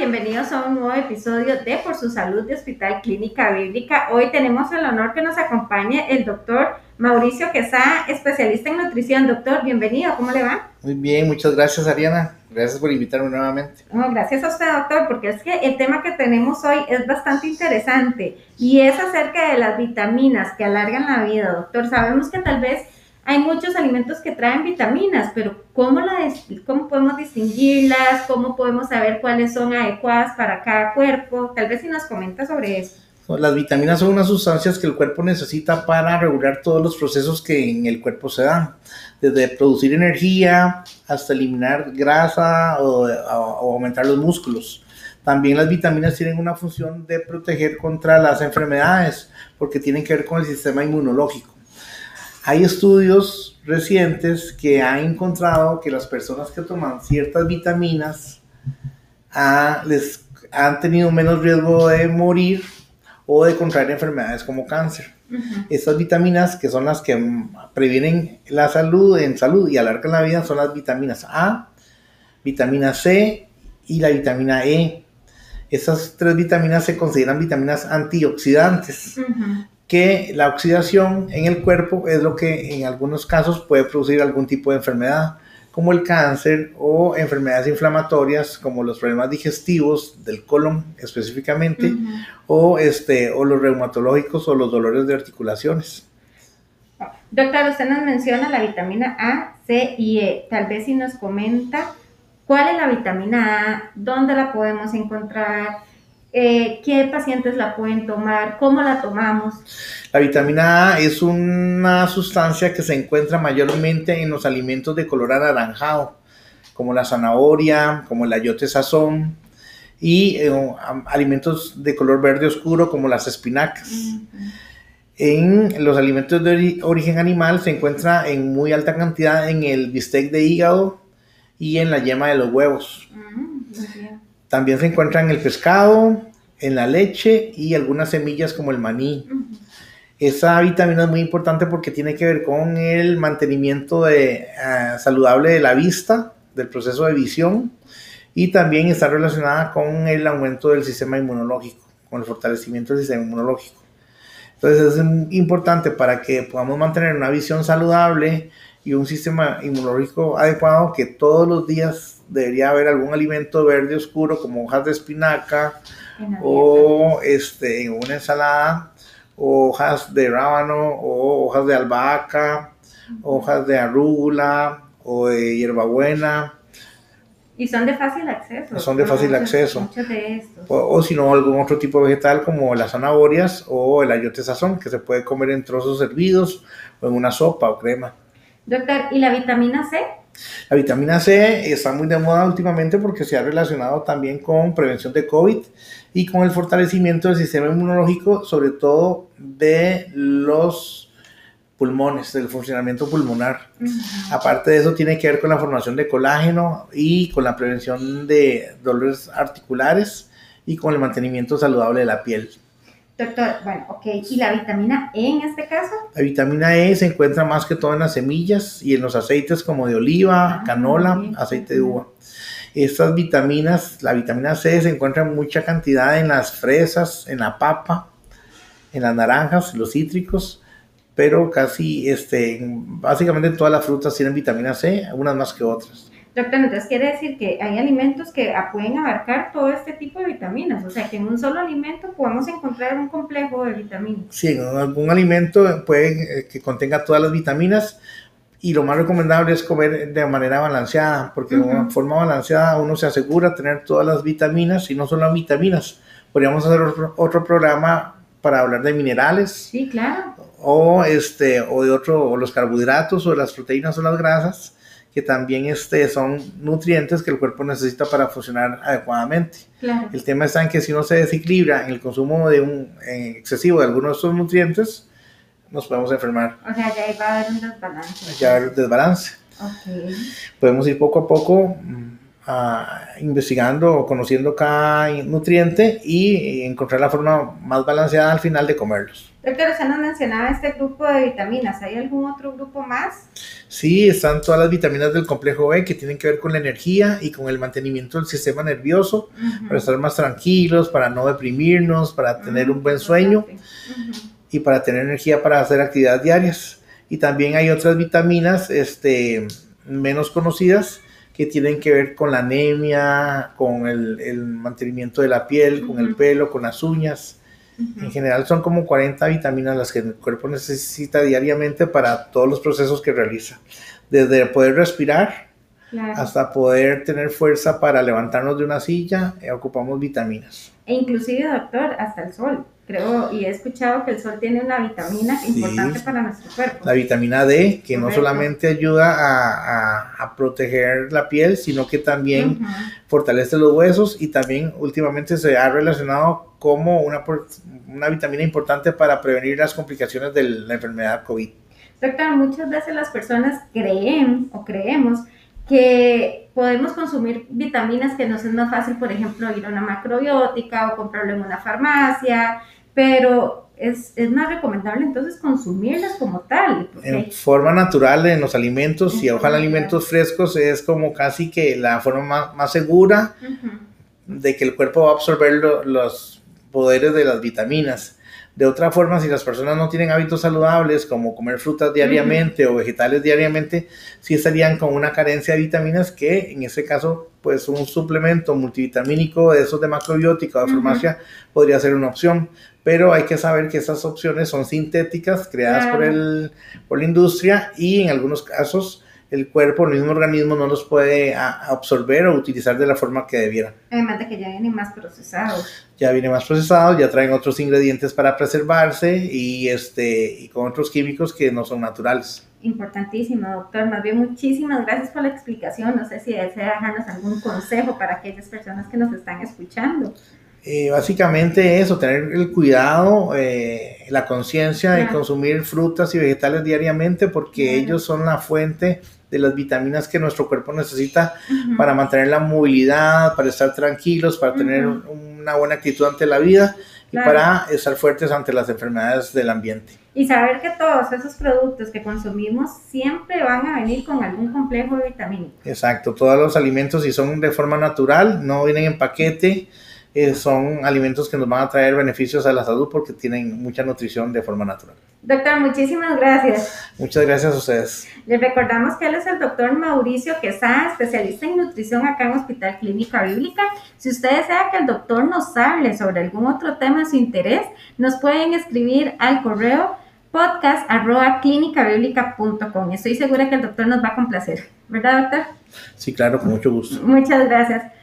Bienvenidos a un nuevo episodio de Por su Salud de Hospital Clínica Bíblica. Hoy tenemos el honor que nos acompañe el doctor Mauricio Quesada, especialista en nutrición. Doctor, bienvenido, ¿cómo le va? Muy bien, muchas gracias Ariana. Gracias por invitarme nuevamente. gracias a usted, doctor, porque es que el tema que tenemos hoy es bastante interesante y es acerca de las vitaminas que alargan la vida, doctor. Sabemos que tal vez hay muchos alimentos que traen vitaminas, pero ¿cómo, la, ¿cómo podemos distinguirlas? ¿Cómo podemos saber cuáles son adecuadas para cada cuerpo? Tal vez si nos comenta sobre eso. Las vitaminas son unas sustancias que el cuerpo necesita para regular todos los procesos que en el cuerpo se dan, desde producir energía hasta eliminar grasa o, o aumentar los músculos. También las vitaminas tienen una función de proteger contra las enfermedades, porque tienen que ver con el sistema inmunológico. Hay estudios recientes que han encontrado que las personas que toman ciertas vitaminas ah, les han tenido menos riesgo de morir o de contraer enfermedades como cáncer. Estas vitaminas, que son las que previenen la salud en salud y alargan la vida, son las vitaminas A, vitamina C y la vitamina E. Estas tres vitaminas se consideran vitaminas antioxidantes, que la oxidación en el cuerpo es lo que en algunos casos puede producir algún tipo de enfermedad, como el cáncer o enfermedades inflamatorias como los problemas digestivos del colon específicamente o, este, o los reumatológicos o los dolores de articulaciones. Doctor, usted nos menciona la vitamina A, C y E. Tal vez si nos comenta cuál es la vitamina A, dónde la podemos encontrar, eh, qué pacientes la pueden tomar, cómo la tomamos. La vitamina A es una sustancia que se encuentra mayormente en los alimentos de color anaranjado, como la zanahoria, como el ayote sazón, y eh, alimentos de color verde oscuro, como las espinacas. En los alimentos de origen animal se encuentra en muy alta cantidad en el bistec de hígado y en la yema de los huevos. Mm, también se encuentra en el pescado, en la leche y algunas semillas como el maní. Esa vitamina es muy importante porque tiene que ver con el mantenimiento de, ah, saludable de la vista, del proceso de visión y también está relacionada con el aumento del sistema inmunológico, con el fortalecimiento del sistema inmunológico. Entonces es importante para que podamos mantener una visión saludable y un sistema inmunológico adecuado que todos los días debería haber algún alimento verde oscuro como hojas de espinaca o este, en una ensalada, hojas de rábano o hojas de albahaca, hojas de arúgula o de hierbabuena. Y son de fácil acceso. Son de fácil acceso. O, si no, algún otro tipo de vegetal como las zanahorias o el ayote sazón, que se puede comer en trozos hervidos o en una sopa o crema. Doctor, ¿y la vitamina C? La vitamina C está muy de moda últimamente porque se ha relacionado también con prevención de COVID y con el fortalecimiento del sistema inmunológico, sobre todo de los pulmones, del funcionamiento pulmonar. Aparte de eso, tiene que ver con la formación de colágeno y con la prevención de dolores articulares y con el mantenimiento saludable de la piel. Doctor, bueno, ok. ¿Y la vitamina E en este caso? La vitamina E se encuentra más que todo en las semillas y en los aceites como de oliva, ah, canola, aceite de uva. Estas vitaminas, la vitamina C se encuentra en mucha cantidad en las fresas, en la papa, en las naranjas, los cítricos, pero casi, este, básicamente en todas las frutas tienen vitamina C, unas más que otras. Doctor, entonces quiere decir que hay alimentos que pueden abarcar todo este tipo de vitaminas, o sea que en un solo alimento podemos encontrar un complejo de vitaminas. Sí, en algún alimento puede eh, que contenga todas las vitaminas y lo más recomendable es comer de manera balanceada, porque de una forma balanceada uno se asegura tener todas las vitaminas y no solo las vitaminas. Podríamos hacer otro, programa para hablar de minerales. Sí, claro. O, este, o de otro, o los carbohidratos, o las proteínas o las grasas que también este, son nutrientes que el cuerpo necesita para funcionar adecuadamente. El tema está en que si uno se desequilibra en el consumo de un excesivo de algunos de estos nutrientes, nos podemos enfermar. O sea, ya va a haber un desbalance. Ya va a haber un desbalance. Podemos ir poco a poco mm, investigando o conociendo cada nutriente y encontrar la forma más balanceada al final de comerlos. Doctor, usted nos mencionaba este grupo de vitaminas. ¿Hay algún otro grupo más? Sí, están todas las vitaminas del complejo B que tienen que ver con la energía y con el mantenimiento del sistema nervioso, para estar más tranquilos, para no deprimirnos, para tener un buen sueño y para tener energía para hacer actividades diarias. Y también hay otras vitaminas este, menos conocidas que tienen que ver con la anemia, con el, el mantenimiento de la piel, con el pelo, con las uñas. En general son como 40 vitaminas las que el cuerpo necesita diariamente para todos los procesos que realiza. Desde poder respirar hasta poder tener fuerza para levantarnos de una silla, eh, ocupamos vitaminas. E inclusive, doctor, hasta el sol creo, y he escuchado que el sol tiene una vitamina importante para nuestro cuerpo. La vitamina D, que no solamente ayuda a, a, proteger la piel, sino que también fortalece los huesos y también últimamente se ha relacionado como una, una vitamina importante para prevenir las complicaciones de la enfermedad COVID. Doctor, muchas veces las personas creen o creemos que podemos consumir vitaminas que nos es más fácil, por ejemplo, ir a una macrobiótica o comprarlo en una farmacia, pero es, es, más recomendable entonces consumirlas como tal. En forma natural en los alimentos y ojalá alimentos frescos es como casi que la forma más, segura de que el cuerpo va a absorber los poderes de las vitaminas. De otra forma, si las personas no tienen hábitos saludables como comer frutas diariamente o vegetales diariamente, sí estarían con una carencia de vitaminas que en ese caso, pues un suplemento multivitamínico de esos de macrobiótica o de farmacia podría ser una opción. Pero hay que saber que esas opciones son sintéticas, creadas por, el, por la industria y en algunos casos el cuerpo, el mismo organismo no los puede absorber o utilizar de la forma que debiera. Además de que ya vienen más procesados. Ya vienen más procesados, ya traen otros ingredientes para preservarse y, este, y con otros químicos que no son naturales. Importantísimo, doctor. Más bien, muchísimas gracias por la explicación. No sé si desea dejarnos algún consejo para aquellas personas que nos están escuchando. Eh, básicamente eso, tener el cuidado, eh, la conciencia de consumir frutas y vegetales diariamente porque ellos son la fuente de las vitaminas que nuestro cuerpo necesita para mantener la movilidad, para estar tranquilos, para tener una buena actitud ante la vida y para estar fuertes ante las enfermedades del ambiente. Y saber que todos esos productos que consumimos siempre van a venir con algún complejo de vitamínico. Exacto, todos los alimentos si son de forma natural, no vienen en paquete, eh, son alimentos que nos van a traer beneficios a la salud porque tienen mucha nutrición de forma natural. Doctor, muchísimas gracias. Muchas gracias a ustedes. Les recordamos que él es el doctor Mauricio Quesada, especialista en nutrición acá en Hospital Clínica Bíblica. Si usted desea que el doctor nos hable sobre algún otro tema de su interés, nos pueden escribir al correo podcast arroba Estoy segura que el doctor nos va a complacer, ¿verdad, doctor? Sí, claro, con mucho gusto. Muchas gracias.